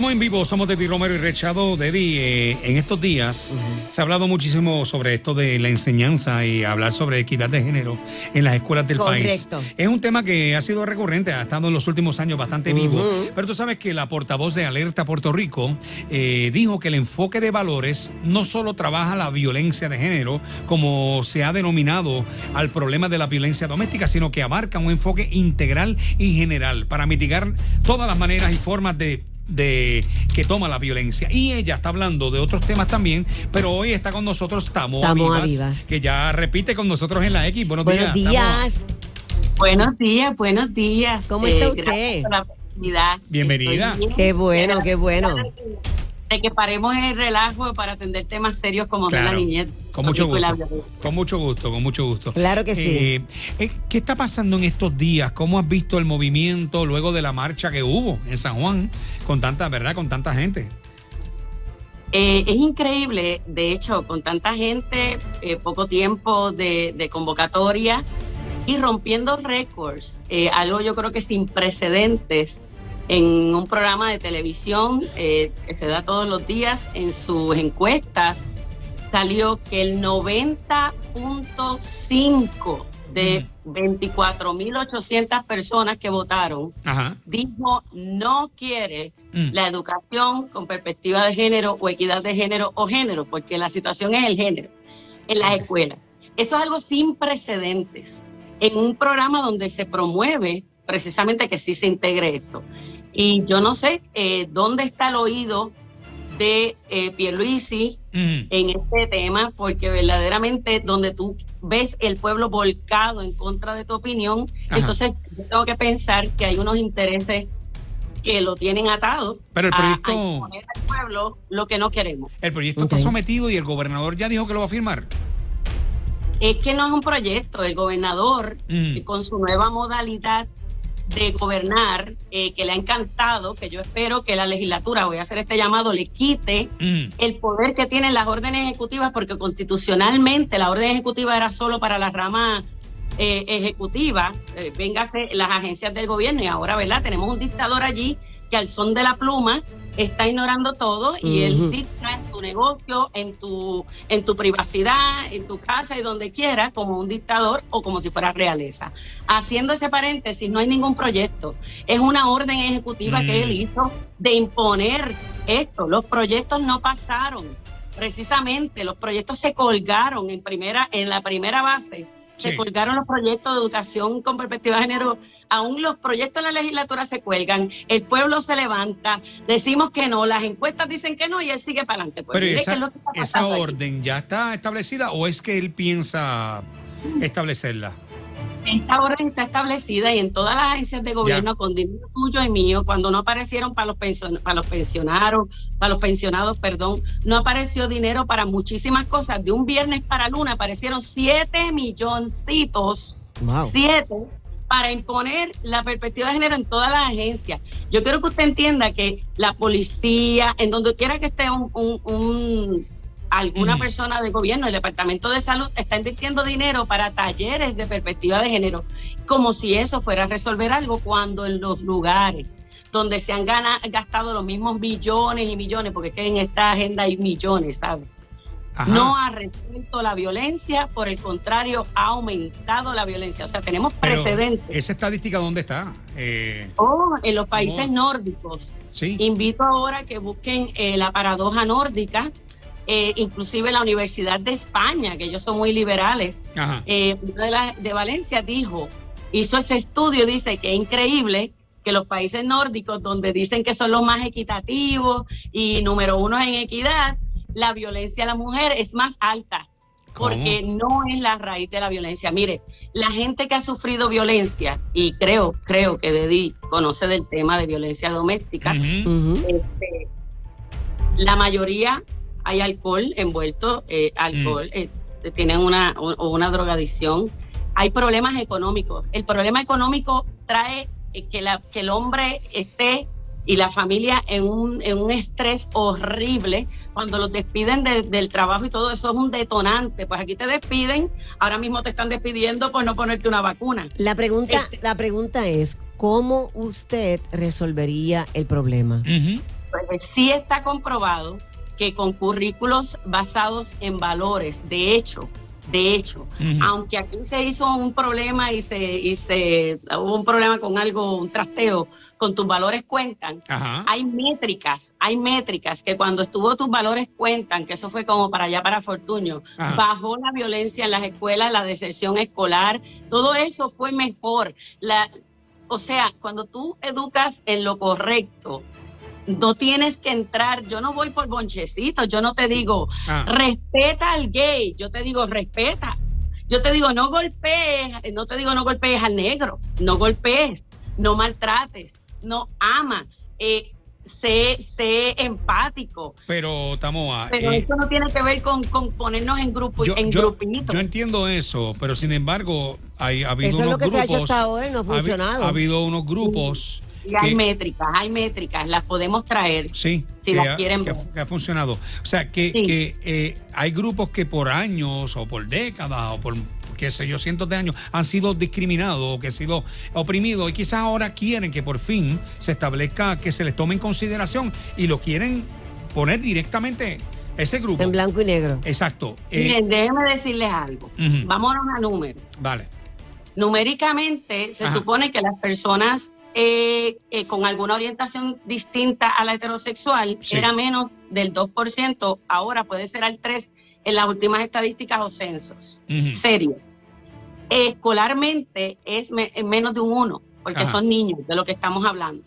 Estamos en vivo, somos Dedi Romero y Rechado. Dedi, eh, en estos días se ha hablado muchísimo sobre esto de la enseñanza y hablar sobre equidad de género en las escuelas del Correcto. país. Es un tema que ha sido recurrente, ha estado en los últimos años bastante vivo. Pero tú sabes que la portavoz de Alerta Puerto Rico eh, dijo que el enfoque de valores no solo trabaja la violencia de género, como se ha denominado al problema de la violencia doméstica, sino que abarca un enfoque integral y general para mitigar todas las maneras y formas de de que toma la violencia. Y ella está hablando de otros temas también, pero hoy está con nosotros Tamoa Vivas, Vivas. que ya repite con nosotros en la X. Buenos, Buenos días. Buenos días, buenos días. ¿Cómo está usted? Gracias por la oportunidad. Bienvenida. Bien. Qué bueno, qué bueno. De que paremos el relajo para atender temas serios como de Claro, la niñez. Con mucho gusto. Con mucho gusto, con mucho gusto. Claro que sí. Eh, eh, ¿Qué está pasando en estos días? ¿Cómo has visto el movimiento luego de la marcha que hubo en San Juan con tanta, verdad, con tanta gente? Eh, es increíble, de hecho, con tanta gente, eh, poco tiempo de, de convocatoria y rompiendo récords, eh, algo yo creo que sin precedentes en un programa de televisión eh, que se da todos los días en sus encuestas, salió que el 90.5 de 24.800 personas que votaron Ajá. dijo no quiere Mm. la educación con perspectiva de género o equidad de género o género, porque la situación es el género en las escuelas. Eso es algo sin precedentes en un programa donde se promueve precisamente que sí se integre esto. Y yo no sé eh, dónde está el oído de eh, Pierluisi en este tema, porque verdaderamente donde tú ves el pueblo volcado en contra de tu opinión, Ajá. entonces yo tengo que pensar que hay unos intereses que lo tienen atado Pero el proyecto- a, imponer al pueblo lo que no queremos. El proyecto está sometido y el gobernador ya dijo que lo va a firmar. Es que no es un proyecto, el gobernador Mm. con su nueva modalidad de gobernar, eh, que le ha encantado, que yo espero que la legislatura, voy a hacer este llamado, le quite Mm. el poder que tienen las órdenes ejecutivas, porque constitucionalmente la orden ejecutiva era solo para la rama eh, ejecutiva, eh, véngase las agencias del gobierno, y ahora, ¿verdad? Tenemos un dictador allí que al son de la pluma está ignorando todo y él Ujú. dicta en tu negocio, en tu, en tu privacidad, en tu casa y donde quiera, como un dictador o como si fuera realeza. Haciendo ese paréntesis, no hay ningún proyecto. Es una orden ejecutiva Mm. que él hizo de imponer esto. Los proyectos no pasaron. Precisamente, los proyectos se colgaron en primera, en la primera base. Se Sí. colgaron los proyectos de educación con perspectiva de género. Aún los proyectos en la legislatura se cuelgan. El pueblo se levanta. Decimos que no. Las encuestas dicen que no y él sigue para adelante. Pues Pero esa, es esa aquí. orden ya está establecida o es que él piensa establecerla? Esta orden está establecida y en todas las agencias de gobierno con dinero tuyo y mío, cuando no aparecieron para los, pension, para los pensionados, para los pensionados, perdón, no apareció dinero para muchísimas cosas. De un viernes para luna aparecieron siete milloncitos, Wow. siete, para imponer la perspectiva de género en todas las agencias. Yo quiero que usted entienda que la policía, en donde quiera que esté un, un- un- alguna persona de gobierno, el Departamento de Salud, está invirtiendo dinero para talleres de perspectiva de género, como si eso fuera a resolver algo, cuando en los lugares donde se han gana- gastado los mismos millones y millones, porque es que en esta agenda hay millones, ¿sabes? Ajá. No ha resuelto la violencia, por el contrario, ha aumentado la violencia. O sea, tenemos Pero, precedentes. ¿Esa estadística dónde está? Eh, Oh, en los países ¿Cómo? nórdicos. sí. Invito ahora que busquen eh, la paradoja nórdica, eh, inclusive la Universidad de España, que ellos son muy liberales, eh, una de, la- de Valencia dijo, hizo ese estudio, dice que es increíble que los países nórdicos, donde dicen que son los más equitativos y número uno en equidad, la violencia a la mujer es más alta. ¿Cómo? Porque no es la raíz de la violencia. Mire, la gente que ha sufrido violencia, y creo, creo que Dedi conoce del tema de violencia doméstica, este, la mayoría hay alcohol envuelto, eh, alcohol, eh, tienen una, o- una drogadicción. Hay problemas económicos. El problema económico trae eh, que, la, que el hombre esté y la familia en un, en un estrés horrible. Cuando los despiden de- del trabajo y todo eso es un detonante. Pues aquí te despiden, ahora mismo te están despidiendo por no ponerte una vacuna. La pregunta, Este- la pregunta es, ¿cómo usted resolvería el problema? Ujú. Pues, sí está comprobado que con currículos basados en valores, de hecho, de hecho, aunque aquí se hizo un problema y se, y se hubo un problema con algo, un trasteo, con tus valores cuentan, hay métricas, hay métricas que cuando estuvo tus valores cuentan, que eso fue como para allá para Fortuño, bajó la violencia en las escuelas, la deserción escolar, todo eso fue mejor. La, o sea, cuando tú educas en lo correcto, no tienes que entrar, yo no voy por bonchecitos, yo no te digo, ah. respeta al gay, yo te digo, respeta. Yo te digo, no golpees, no te digo no golpees al negro, no golpees, no maltrates, no ama, eh, sé, sé empático. Pero, Tamoa. Pero eh, eso no tiene que ver con, ponernos en grupos, en grupitos. Yo entiendo eso, pero sin embargo, hay, ha habido eso es lo que se ha hecho hasta ahora y no ha funcionado. Ha, habido unos grupos. Y hay métricas, hay métricas, las podemos traer. Sí. Si las quieren que, ha funcionado. O sea, que, que eh, hay grupos que por años o por décadas o por qué sé yo, cientos de años han sido discriminados o que han sido oprimidos y quizás ahora quieren que por fin se establezca, que se les tome en consideración y lo quieren poner directamente ese grupo. En blanco y negro. Exacto. Eh, Miren, déjenme decirles algo. Vámonos a números. Vale. Numéricamente se supone que las personas eh, eh, con alguna orientación distinta a la heterosexual era menos del 2%, ahora puede ser al 3% en las últimas estadísticas o censos. Serio. Escolarmente es menos de un 1, porque son niños de lo que estamos hablando.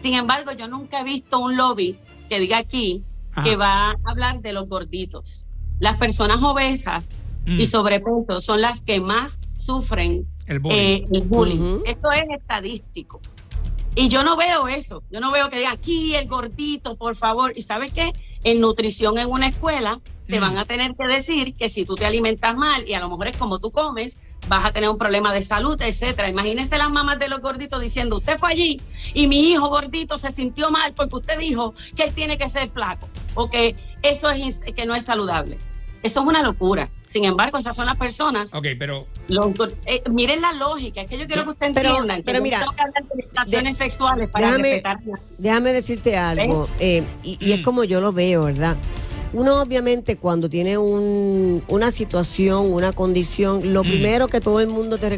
Sin embargo, yo nunca he visto un lobby que diga aquí que va a hablar de los gorditos. Las personas obesas y mm. sobrepeso son las que más sufren el bullying. Eh, Esto es estadístico. Y yo no veo eso. Yo no veo que diga aquí el gordito, por favor. ¿Y sabes qué? En nutrición en una escuela te mm. van a tener que decir que si tú te alimentas mal y a lo mejor es como tú comes, vas a tener un problema de salud, etcétera. Imagínense las mamás de los gorditos diciendo, usted fue allí y mi hijo gordito se sintió mal porque usted dijo que él tiene que ser flaco o que eso es que no es saludable. Eso es una locura. Sin embargo, esas son las personas. Ok, pero. Eh, miren la lógica. Es que yo quiero que ustedes entiendan pero, que mira, no que de, sexuales para déjame, Déjame decirte algo. Eh, y, es mm. como yo lo veo, ¿verdad? Uno obviamente cuando tiene un, una situación, una condición, lo mm. primero que todo el mundo te,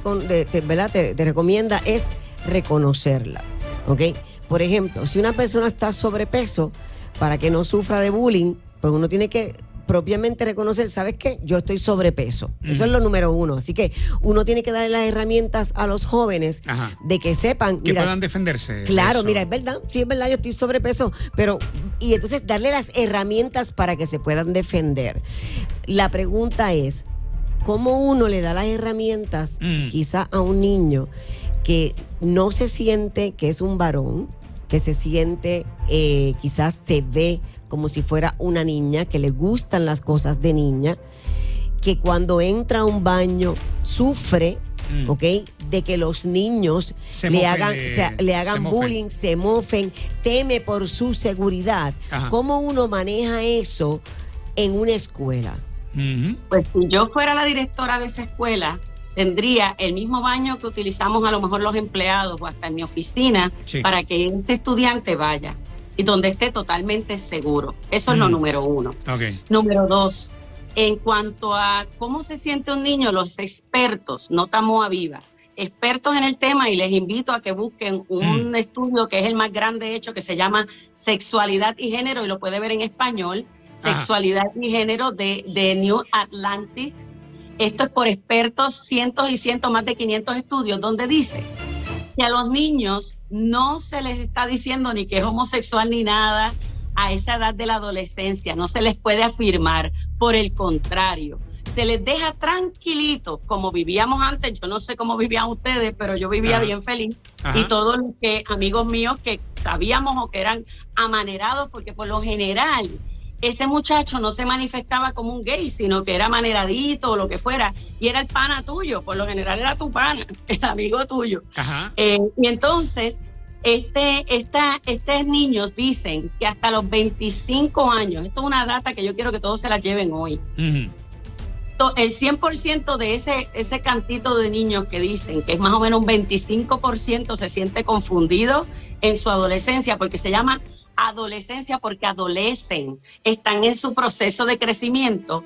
¿verdad? Te, te, recomienda es reconocerla. ¿Ok? Por ejemplo, si una persona está sobrepeso, para que no sufra de bullying, pues uno tiene que propiamente reconocer, ¿sabes qué? Yo estoy sobrepeso. Eso es lo número uno. Así que uno tiene que darle las herramientas a los jóvenes de que sepan. Que puedan defenderse. Claro, mira, es verdad, sí es verdad, yo estoy sobrepeso, pero. Y entonces darle las herramientas para que se puedan defender. La pregunta es, ¿cómo uno le da las herramientas mm. quizá a un niño que no se siente que es un varón, que se siente, eh, quizás se ve como si fuera una niña, que le gustan las cosas de niña, que cuando entra a un baño sufre, mm. ¿ok? De que los niños le, hagan, le hagan bullying, se mofen, teme por su seguridad. ¿Cómo uno maneja eso en una escuela? Pues si yo fuera la directora de esa escuela, tendría el mismo baño que utilizamos a lo mejor los empleados o hasta en mi oficina para que este estudiante vaya y donde esté totalmente seguro. Eso es lo número uno. Número dos, en cuanto a cómo se siente un niño, los expertos, no Tamoa Viva, expertos en el tema y les invito a que busquen un mm. estudio que es el más grande hecho que se llama Sexualidad y Género y lo puede ver en español, Sexualidad y Género de, de New Atlantic. Esto es por expertos, cientos y cientos, más de 500 estudios, donde dice que a los niños no se les está diciendo ni que es homosexual ni nada a esa edad de la adolescencia, no se les puede afirmar, por el contrario, se les deja tranquilito como vivíamos antes, yo no sé cómo vivían ustedes, pero yo vivía bien feliz. Y todos los que amigos míos que sabíamos o que eran amanerados, porque por lo general ese muchacho no se manifestaba como un gay, sino que era maneradito o lo que fuera, y era el pana tuyo, por lo general era tu pana, el amigo tuyo. Eh, y entonces, este, esta, estos niños dicen que hasta los 25 años, esto es una data que yo quiero que todos se la lleven hoy, el 100% de ese, ese cantito de niños que dicen que es más o menos un 25% se siente confundido en su adolescencia porque se llama adolescencia porque adolecen, están en su proceso de crecimiento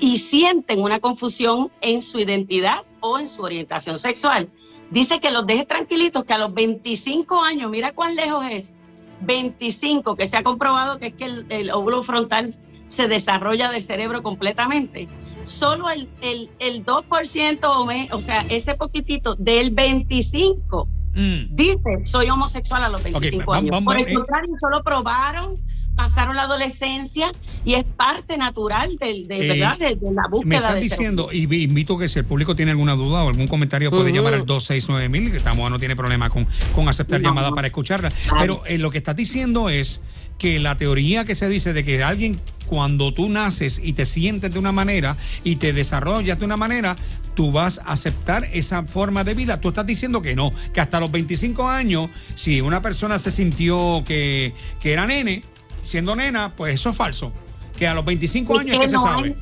y sienten una confusión en su identidad o en su orientación sexual. Dice que los deje tranquilitos, que a los 25 años, mira cuán lejos es, 25, que se ha comprobado que es que el, óvulo frontal se desarrolla del cerebro completamente. Solo el, el, el 2%, o, sea, ese poquitito del 25 mm. dice, soy homosexual a los 25 años. Por el eh. contrario, solo probaron pasaron la adolescencia y es parte natural del, de, eh, la búsqueda. Me están diciendo, y invito que si el público tiene alguna duda o algún comentario puede llamar al 269 mil, que estamos, no tiene problema con, con aceptar llamadas para escucharla. Pero eh, lo que estás diciendo es que la teoría que se dice de que alguien cuando tú naces y te sientes de una manera y te desarrollas de una manera, tú vas a aceptar esa forma de vida. Tú estás diciendo que no, que hasta los 25 años, si una persona se sintió que, que era nene, siendo nena, pues eso es falso. Que a los 25 años que se sabe.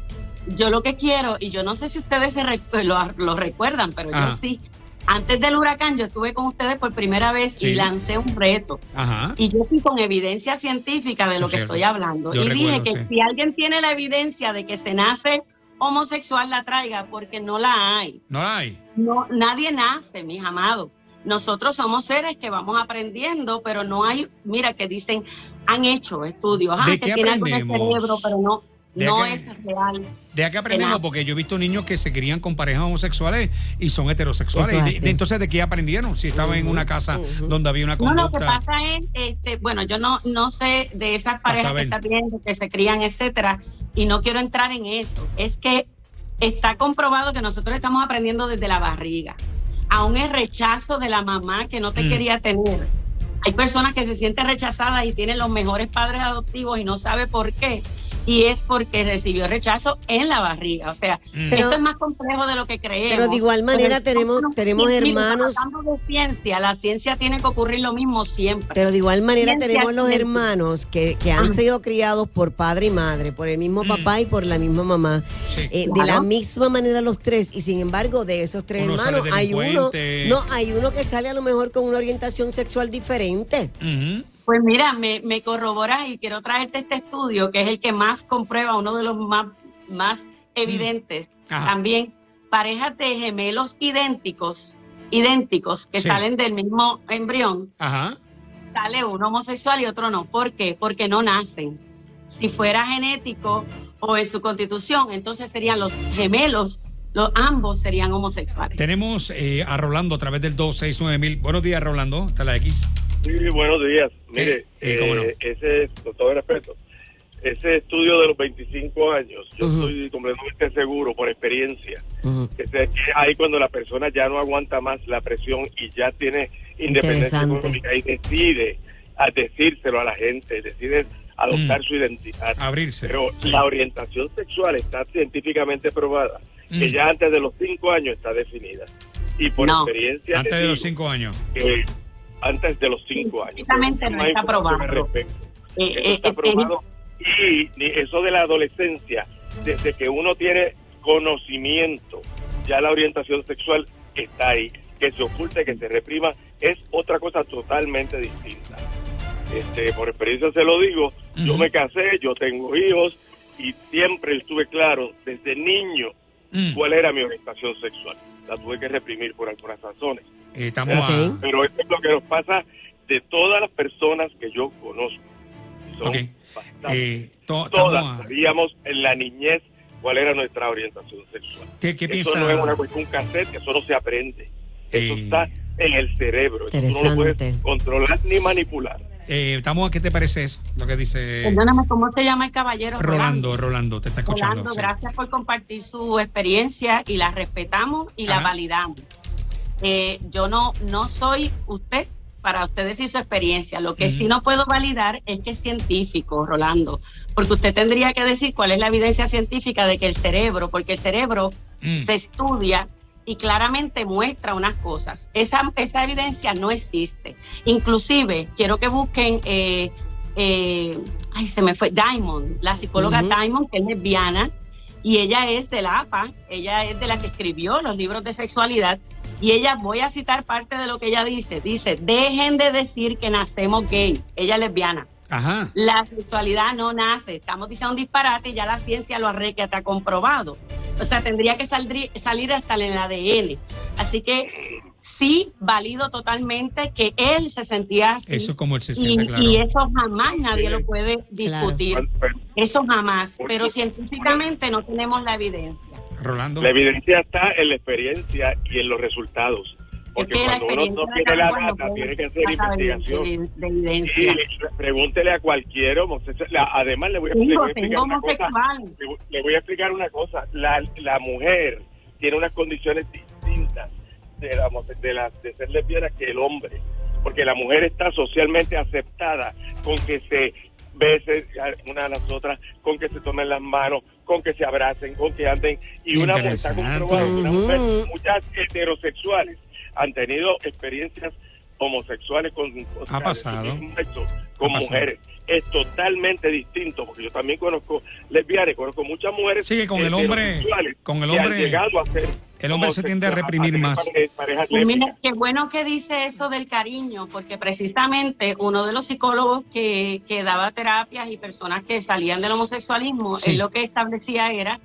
yo lo que quiero, y yo no sé si ustedes se lo, recuerdan, pero yo sí. Antes del huracán yo estuve con ustedes por primera vez y lancé un reto. Y yo fui con evidencia científica de lo que estoy hablando. y dije que si alguien tiene la evidencia de que se nace homosexual, la traiga, porque no la hay. No la hay. No, nadie nace, mis amados. Nosotros somos seres que vamos aprendiendo, pero no hay, mira, que dicen, han hecho estudios, ah, que tiene algo en el cerebro, pero no, no es real. ¿De qué aprendemos? Porque yo he visto niños que se crían con parejas homosexuales y son heterosexuales. entonces, ¿de qué aprendieron? Si estaban en una casa donde había una conducta. No, lo que pasa es, este, bueno, yo no, no sé de esas parejas que están viendo, que se crían, etcétera, y no quiero entrar en eso. Es que está comprobado que nosotros estamos aprendiendo desde la barriga aún es rechazo de la mamá que no te mm. quería tener. Hay personas que se sienten rechazadas y tienen los mejores padres adoptivos y no sabe por qué y es porque recibió rechazo en la barriga. O sea, mm. esto es más complejo de lo que creemos. Pero de igual manera tenemos, tenemos hermanos. de ciencia, la ciencia tiene que ocurrir lo mismo siempre. Pero de igual manera tenemos los hermanos que, que han sido criados por padre y madre, por el mismo mm. papá y por la misma mamá. Eh, de la misma manera los tres. Y sin embargo, de esos tres hermanos, hay uno, no, hay uno que sale a lo mejor con una orientación sexual diferente. Pues mira, me, me corroboras y quiero traerte este estudio, que es el que más comprueba, uno de los más, más evidentes. Mm. También parejas de gemelos idénticos, idénticos, que salen del mismo embrión. Sale uno homosexual y otro no. ¿Por qué? Porque no nacen. Si fuera genético o en su constitución, entonces serían los gemelos los, ambos serían homosexuales. Tenemos eh, a Rolando a través del 269 mil. Buenos días, Rolando. Está la X. Sí, buenos días. Mire, eh, eh, ese, con todo respeto, ese estudio de los 25 años, yo estoy completamente seguro por experiencia, que, es ahí cuando la persona ya no aguanta más la presión y ya tiene independencia económica y decide a decírselo a la gente, decide adoptar mm. su identidad. Abrirse. Pero la orientación sexual está científicamente probada, que mm. ya antes de los 5 años está definida. Y por experiencia... Antes de los 5 años. Que antes de los cinco años. Exactamente, no está probado. Eh, eh, está eh, probado. y eso de la adolescencia, desde que uno tiene conocimiento, ya la orientación sexual está ahí. Que se oculte, que se reprima, es otra cosa totalmente distinta. Este, por experiencia se lo digo, yo me casé, yo tengo hijos y siempre estuve claro desde niño mm. cuál era mi orientación sexual. La tuve que reprimir por algunas razones. Eh, estamos Pero esto es lo que nos pasa de todas las personas que yo conozco. Eh, todas sabíamos en la niñez cuál era nuestra orientación sexual. ¿Qué, qué eso no es una cuestión cassette, eso no se aprende. Eso eh, está en el cerebro. Eso no lo puedes controlar ni manipular. Eh, estamos, ¿qué te parece eso? Lo que dice. Perdóname, ¿cómo se llama el caballero? Rolando, Rolando, te está escuchando. Rolando, gracias por compartir su experiencia y la respetamos y la validamos. Eh, yo no, no soy usted para usted decir su experiencia. Lo que sí no puedo validar es que es científico, Rolando, porque usted tendría que decir cuál es la evidencia científica de que el cerebro, porque el cerebro mm. se estudia y claramente muestra unas cosas. Esa, esa evidencia no existe. Inclusive, quiero que busquen, eh, eh, ay, se me fue, Diamond, la psicóloga Diamond, que es lesbiana, y ella es de la APA, ella es de la que escribió los libros de sexualidad, y ella, voy a citar parte de lo que ella dice, dice, dejen de decir que nacemos gay, ella es lesbiana. La sexualidad no nace. Estamos diciendo un disparate y ya la ciencia lo arreque, está comprobado. O sea, tendría que salir, salir hasta en el ADN. Así que sí, valido totalmente que él se sentía así. Eso como él se siente, y, claro. Y eso jamás nadie lo puede discutir. Eso jamás. Pero científicamente no tenemos la evidencia. Rolando. La evidencia está en la experiencia y en los resultados. Porque cuando uno no tiene la data, tiene que hacer investigación. De, evidencia. pregúntele a cualquiera Además, le voy a, le voy a explicar una cosa. Le, voy a explicar una cosa. La, la mujer tiene unas condiciones distintas de, la, de, la, de ser lesbiana que el hombre. Porque la mujer está socialmente aceptada con que se besen una a las otras, con que se tomen las manos, con que se abracen, con que anden. Y una mujer está comprobado, una mujer, muchas heterosexuales han tenido experiencias homosexuales con, ha pasado. con mujeres. Es totalmente distinto, porque yo también conozco lesbianas, conozco muchas mujeres. Sí, con el hombre, con el hombre, llegado a ser el hombre se tiende a reprimir más. Pues mira, qué bueno que dice eso del cariño, porque precisamente uno de los psicólogos que, que daba terapias y personas que salían del homosexualismo, él lo que establecía era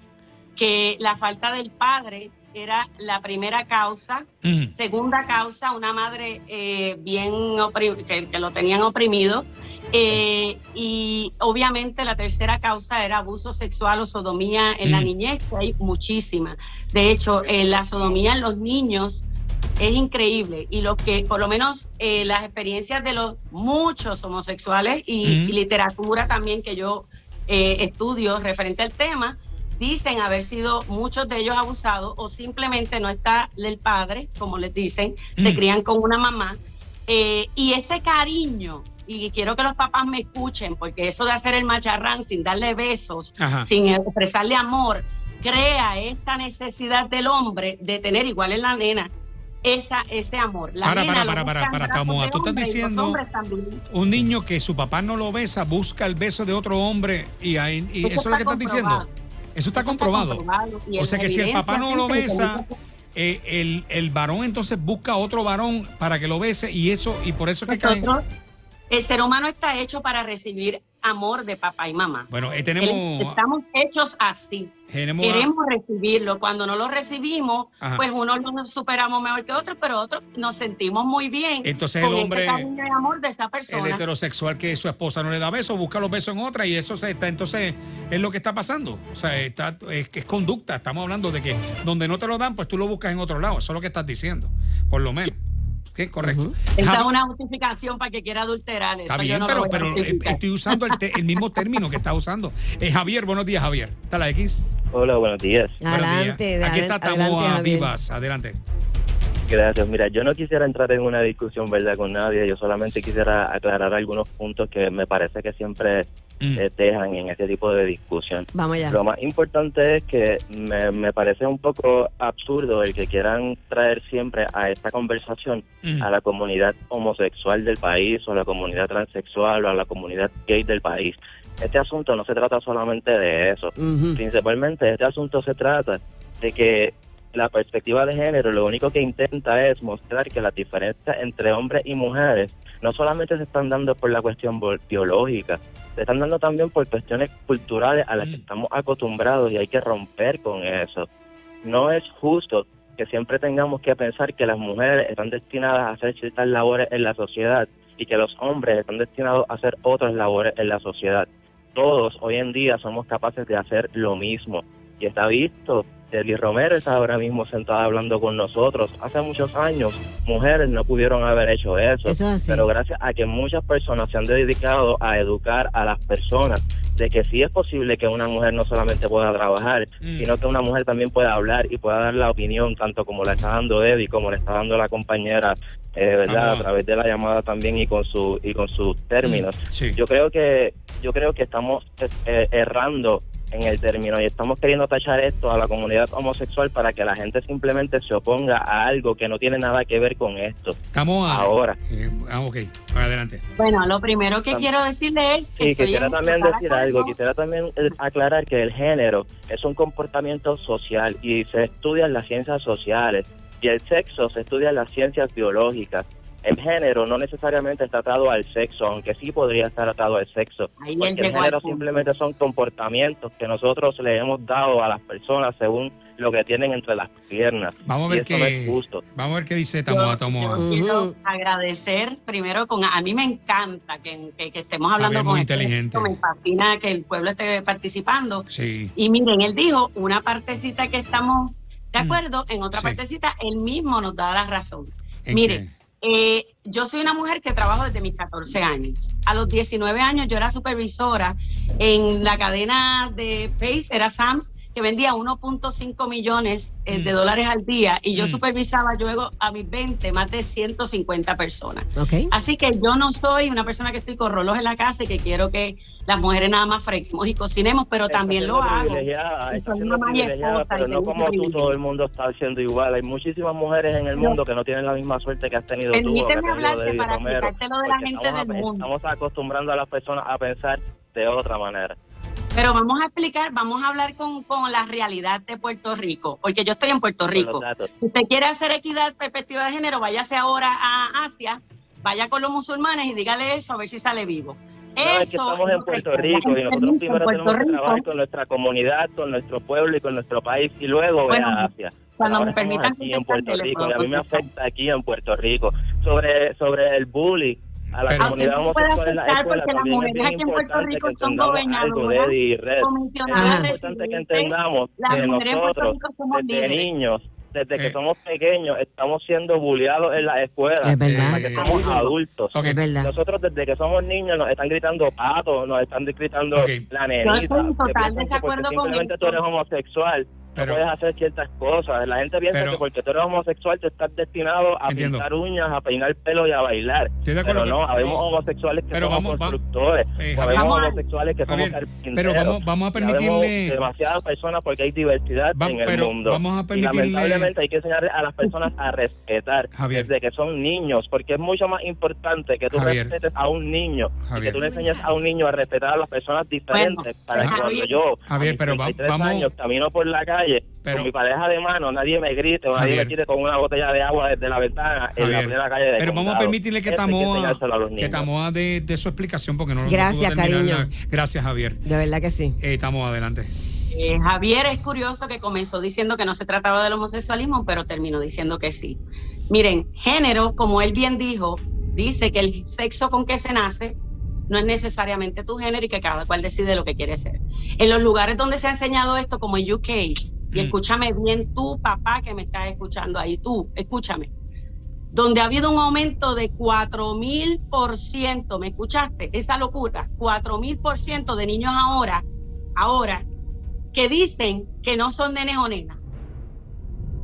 que la falta del padre era la primera causa. Segunda causa, una madre eh, bien que, que, lo tenían oprimido. Eh, y obviamente la tercera causa era abuso sexual o sodomía en la niñez, que hay muchísima. De hecho, eh, la sodomía en los niños es increíble y lo que por lo menos las experiencias de los muchos homosexuales y literatura también que yo estudio referente al tema dicen haber sido muchos de ellos abusados o simplemente no está el padre, como les dicen, se mm. crían con una mamá. Eh, y ese cariño, y quiero que los papás me escuchen, porque eso de hacer el macharrán sin darle besos, sin expresarle amor, crea esta necesidad del hombre de tener igual en la nena esa, ese amor. La para, para, para, para, para, para, Tú estás diciendo un niño que su papá no lo besa, busca el beso de otro hombre y, ahí, y eso, es lo que estás diciendo. Eso está comprobado. o sea que si el papá no lo besa, eh, el, el, varón entonces busca otro varón para que lo bese y eso y por eso que cae. El ser humano está hecho para recibir amor de papá y mamá. Bueno, eh, tenemos... Estamos hechos así. Queremos recibirlo. Cuando no lo recibimos, pues uno lo superamos mejor que otro, pero otros nos sentimos muy bien. Entonces el hombre... amor de esa persona. El heterosexual que su esposa no le da besos, busca los besos en otra y eso se está, entonces es lo que está pasando. O sea, está, es, es conducta. Estamos hablando de que donde no te lo dan, pues tú lo buscas en otro lado. Eso es lo que estás diciendo, por lo menos correcto. Esa es una justificación para que quiera adulterar. Está bien, pero, eh, estoy usando el, mismo término que está usando. Eh, Javier, buenos días, Javier. ¿Está la X? Hola, buenos días. Adelante, Aquí está Tamoa Vivas. Adelante. Gracias. Mira, yo no quisiera entrar en una discusión, ¿verdad?, con nadie. Yo solamente quisiera aclarar algunos puntos que me parece que siempre mm. eh, dejan en ese tipo de discusión. Vamos ya. Lo más importante es que me, me, parece un poco absurdo el que quieran traer siempre a esta conversación mm. a la comunidad homosexual del país o a la comunidad transexual o a la comunidad gay del país. Este asunto no se trata solamente de eso. Principalmente este asunto se trata de que la perspectiva de género lo único que intenta es mostrar que las diferencias entre hombres y mujeres no solamente se están dando por la cuestión biológica, se están dando también por cuestiones culturales a las que mm. estamos acostumbrados y hay que romper con eso. No es justo que siempre tengamos que pensar que las mujeres están destinadas a hacer ciertas labores en la sociedad y que los hombres están destinados a hacer otras labores en la sociedad. Todos hoy en día somos capaces de hacer lo mismo y está visto Terry Romero está ahora mismo sentada hablando con nosotros. Hace muchos años, mujeres no pudieron haber hecho eso. pero gracias a que muchas personas se han dedicado a educar a las personas de que sí es posible que una mujer no solamente pueda trabajar, mm. sino que una mujer también pueda hablar y pueda dar la opinión, tanto como la está dando Eddie, como le está dando la compañera, eh, ¿verdad? A través de la llamada también y con su y con sus términos. Mm, yo creo que yo creo que estamos eh, errando en el término y estamos queriendo tachar esto a la comunidad homosexual para que la gente simplemente se oponga a algo que no tiene nada que ver con esto. Estamos ahora. Eh, ah, ok, adelante. Bueno, lo primero que quiero decirle es que... quisiera también decir algo, quisiera también eh, aclarar que el género es un comportamiento social y se estudia en las ciencias sociales y el sexo se estudia en las ciencias biológicas el género no necesariamente está atado al sexo, aunque sí podría estar atado al sexo. porque el género simplemente son comportamientos que nosotros le hemos dado a las personas según lo que tienen entre las piernas. Vamos a ver qué Vamos a ver qué dice Tamoa Tamoa. quiero agradecer primero con a mí me encanta que, estemos hablando con muy inteligente. me fascina que el pueblo esté participando. Sí. Y miren, él dijo una partecita que estamos de mm. acuerdo, en otra partecita él mismo nos da la razón. Miren, eh, yo soy una mujer que trabajo desde mis 14 años. A los 19 años yo era supervisora en la cadena de Pace, era Sams, que vendía 1.5 millones eh, de mm. dólares al día y yo mm. supervisaba luego a mis 20 más de 150 personas. Así que yo no soy una persona que estoy con rolos en la casa y que quiero que las mujeres nada más freguemos y cocinemos, pero también lo hago. pero no como tú, todo el mundo está haciendo igual. Hay muchísimas mujeres en el mundo que no tienen la misma suerte que has tenido tú. Permíteme hablarte para explicarte lo de la gente del mundo. Estamos acostumbrando a las personas a pensar de otra manera. Pero vamos a explicar, vamos a hablar con, la realidad de Puerto Rico, porque yo estoy en Puerto Rico. Si usted quiere hacer equidad, perspectiva de género, váyase ahora a Asia, vaya con los musulmanes y dígale eso a ver si sale vivo. eso es que estamos en Puerto Rico y nosotros primero tenemos que trabajar con nuestra comunidad, con nuestro pueblo y con nuestro país y luego ver a Asia. Cuando me permitan aquí en Puerto Rico y a mí me afecta aquí en Puerto Rico sobre sobre el bullying a la comunidad homosexual en la escuela también es bien importante que entendamos algo de Eddie y Red. Es importante que entendamos que nosotros, desde niños, desde que somos pequeños, estamos siendo bulleados en la escuela, hasta que somos adultos. Nosotros desde que somos niños nos están gritando patos, nos están gritando okay. la nenita, porque simplemente tú eres homosexual no puedes hacer ciertas cosas. La gente piensa que porque tú eres homosexual te estás destinado a pintar uñas, a peinar pelo y a bailar. pero no, habemos homosexuales que somos constructores, eh, habemos homosexuales que somos carpinteros. Pero vamos, vamos a permitirle... demasiadas personas porque hay diversidad en el mundo. Vamos a permitirle... Y lamentablemente hay que enseñar a las personas a respetar desde que son niños, porque es mucho más importante que tú respetes a un niño y que tú le enseñes a un niño a respetar a las personas diferentes para que cuando yo, Javier, pero vamos, años, camino por la calle pero, con mi pareja de mano, nadie me grite o nadie me quite con una botella de agua desde la ventana en la calle de Pero vamos a permitirle que Tamoa, que Tamoa de, de, su explicación porque no lo Gracias, cariño. Gracias, Javier. De verdad que sí. Eh, Tamoa, adelante. Eh, Javier es curioso que comenzó diciendo que no se trataba del homosexualismo, pero terminó diciendo que sí. Miren, género, como él bien dijo, dice que el sexo con que se nace no es necesariamente tu género y que cada cual decide lo que quiere ser. En los lugares donde se ha enseñado esto, como en UK, y mm. escúchame bien tú, papá, que me estás escuchando ahí, tú, escúchame, donde ha habido un aumento de 4 mil por ciento, ¿me escuchaste? Esa locura, 4 mil por ciento de niños ahora, ahora, que dicen que no son nenes o nenas.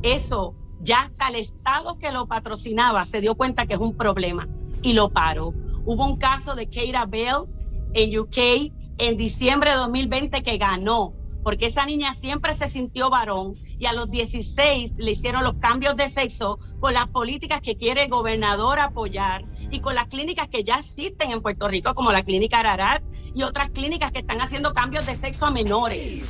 Eso, ya hasta el Estado que lo patrocinaba se dio cuenta que es un problema y lo paró. Hubo un caso de Keira Bell en UK en diciembre de 2020 que ganó, porque esa niña siempre se sintió varón y a los 16 le hicieron los cambios de sexo con las políticas que quiere el gobernador apoyar y con las clínicas que ya existen en Puerto Rico, como la clínica Ararat y otras clínicas que están haciendo cambios de sexo a menores.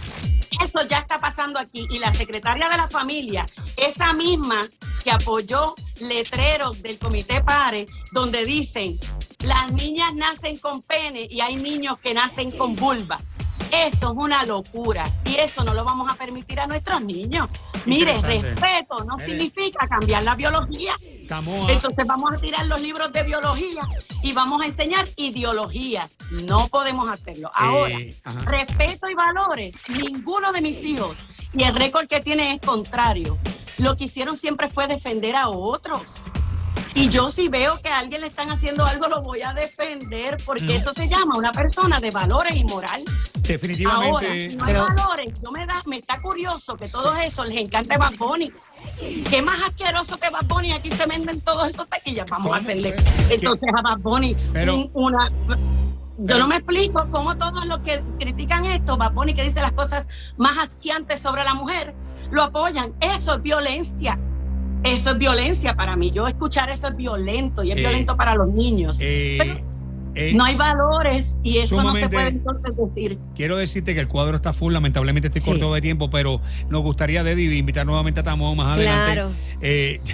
Eso ya está pasando aquí y la secretaria de la familia, esa misma que apoyó letreros del comité PARE, donde dicen las niñas nacen con pene y hay niños que nacen con vulva. Eso es una locura y eso no lo vamos a permitir a nuestros niños. Mire, respeto no significa cambiar la biología. Entonces vamos a tirar los libros de biología y vamos a enseñar ideologías. No podemos hacerlo. Ahora, respeto y valores, ninguno de mis hijos y el récord que tiene es contrario. Lo que hicieron siempre fue defender a otros. Y yo si veo que a alguien le están haciendo algo, lo voy a defender, porque eso se llama una persona de valores y moral. Definitivamente. Ahora, no hay valores. Yo me, da, me está curioso que todos eso les encante Bad Bunny. ¿Qué más asqueroso que Bad Bunny? Aquí se venden todos esos taquillas. Vamos a hacerle entonces a Bad Bunny una... Yo no me explico cómo todos los que critican esto, Bad Bunny que dice las cosas más asquiantes sobre la mujer, lo apoyan. Eso es violencia. Eso es violencia para mí. Yo escuchar eso es violento y es eh, violento para los niños. Eh, no hay valores y eso no se puede entonces decir. Quiero decirte que el cuadro está full, lamentablemente estoy corto de tiempo, pero nos gustaría, Deddy, invitar nuevamente a Tamo más adelante. Claro. Eh,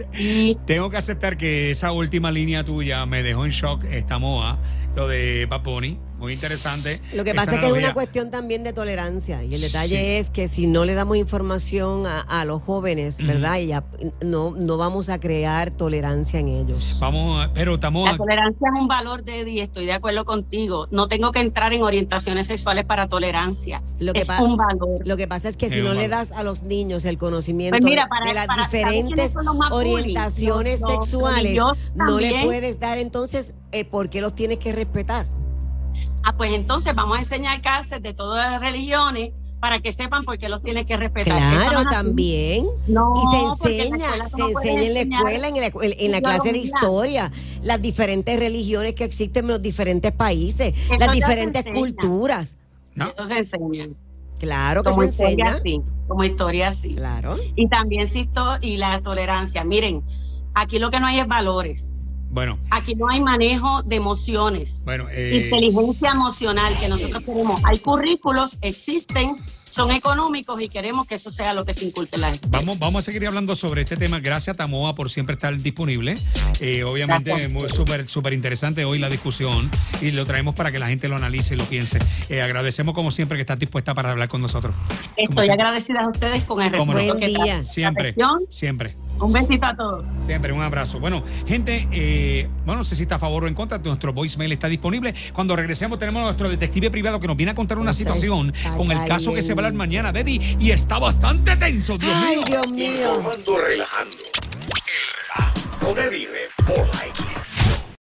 Tengo que aceptar que esa última línea tuya me dejó en shock esta moa, lo de Paponi muy interesante. Lo que pasa es que es una cuestión también de tolerancia y el detalle es que si no le damos información a, los jóvenes, ¿verdad? Y ya no, no vamos a crear tolerancia en ellos. Vamos, pero estamos... La tolerancia es un valor, de y estoy de acuerdo contigo. No tengo que entrar en orientaciones sexuales para tolerancia. Lo que es un valor. Lo que pasa es que si no le das a los niños el conocimiento pues de, las diferentes orientaciones sexuales, no le puedes dar entonces eh, por qué los tienes que respetar. Ah, pues entonces vamos a enseñar clases de todas las religiones para que sepan por qué los tienen que respetar. Claro, también. y se enseña, se enseña en la escuela, en la, clase de historia, las diferentes religiones que existen en los diferentes países, las diferentes culturas. ¿No? Eso se enseña. Claro que se enseña. como historia así. Claro. Y también y la tolerancia. Miren, aquí lo que no hay es valores. Bueno. Aquí no hay manejo de emociones. Bueno, eh, Inteligencia emocional que nosotros queremos. Hay currículos, existen, son económicos y queremos que eso sea lo que se inculte en la gente. Vamos, vamos a seguir hablando sobre este tema. Gracias, Tamoa, por siempre estar disponible. Eh, obviamente, muy súper súper interesante hoy la discusión y lo traemos para que la gente lo analice y lo piense. Eh, agradecemos, como siempre, que estás dispuesta para hablar con nosotros. Estoy agradecida a ustedes con el respeto que Siempre, siempre. Un besito a todos. Siempre, un abrazo. Bueno, gente, eh, bueno, no sé si está a favor o en contra, nuestro voicemail está disponible. Cuando regresemos tenemos a nuestro detective privado que nos viene a contar una situación con el caso que se va a hablar mañana, Betty, y está bastante tenso, Dios Ay, mío. Dios mío. Informando, relajando. El relajo de Vive por la X.